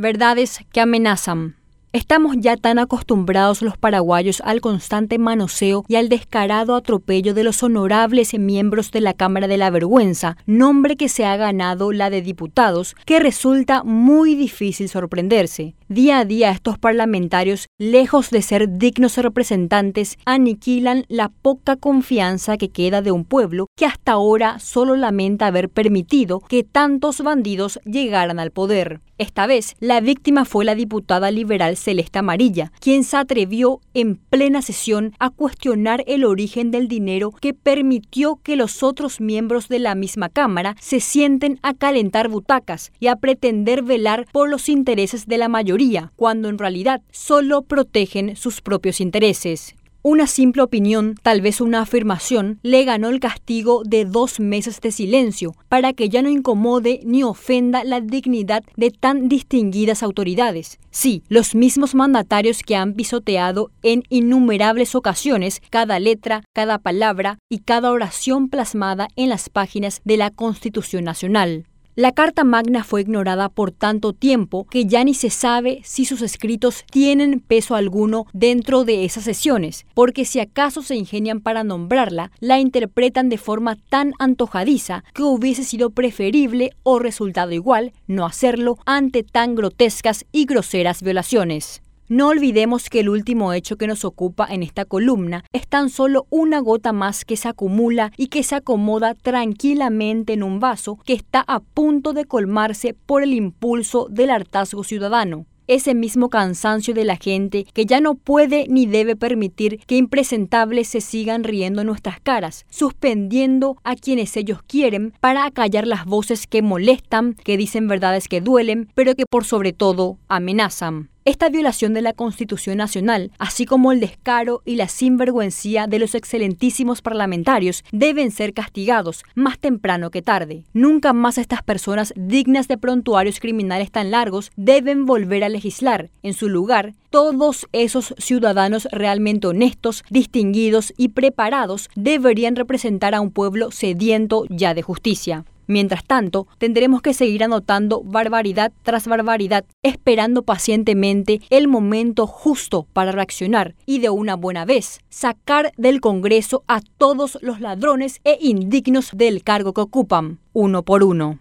Verdades que amenazan. Estamos ya tan acostumbrados los paraguayos al constante manoseo y al descarado atropello de los honorables miembros de la Cámara de la Vergüenza, nombre que se ha ganado la de diputados, que resulta muy difícil sorprenderse. Día a día estos parlamentarios, lejos de ser dignos representantes, aniquilan la poca confianza que queda de un pueblo que hasta ahora solo lamenta haber permitido que tantos bandidos llegaran al poder. Esta vez, la víctima fue la diputada liberal Celeste Amarilla, quien se atrevió en plena sesión a cuestionar el origen del dinero que permitió que los otros miembros de la misma Cámara se sienten a calentar butacas y a pretender velar por los intereses de la mayoría, cuando en realidad solo protegen sus propios intereses. Una simple opinión, tal vez una afirmación, le ganó el castigo de dos meses de silencio para que ya no incomode ni ofenda la dignidad de tan distinguidas autoridades. Sí, los mismos mandatarios que han pisoteado en innumerables ocasiones cada letra, cada palabra y cada oración plasmada en las páginas de la Constitución Nacional. La Carta Magna fue ignorada por tanto tiempo que ya ni se sabe si sus escritos tienen peso alguno dentro de esas sesiones, porque si acaso se ingenian para nombrarla, la interpretan de forma tan antojadiza que hubiese sido preferible o resultado igual no hacerlo ante tan grotescas y groseras violaciones. No olvidemos que el último hecho que nos ocupa en esta columna es tan solo una gota más que se acumula y que se acomoda tranquilamente en un vaso que está a punto de colmarse por el impulso del hartazgo ciudadano ese mismo cansancio de la gente que ya no puede ni debe permitir que impresentables se sigan riendo en nuestras caras, suspendiendo a quienes ellos quieren para acallar las voces que molestan, que dicen verdades que duelen, pero que por sobre todo amenazan. Esta violación de la Constitución Nacional, así como el descaro y la sinvergüencía de los excelentísimos parlamentarios, deben ser castigados más temprano que tarde. Nunca más estas personas dignas de prontuarios criminales tan largos deben volver a legislar. En su lugar, todos esos ciudadanos realmente honestos, distinguidos y preparados deberían representar a un pueblo sediento ya de justicia. Mientras tanto, tendremos que seguir anotando barbaridad tras barbaridad, esperando pacientemente el momento justo para reaccionar y de una buena vez sacar del Congreso a todos los ladrones e indignos del cargo que ocupan, uno por uno.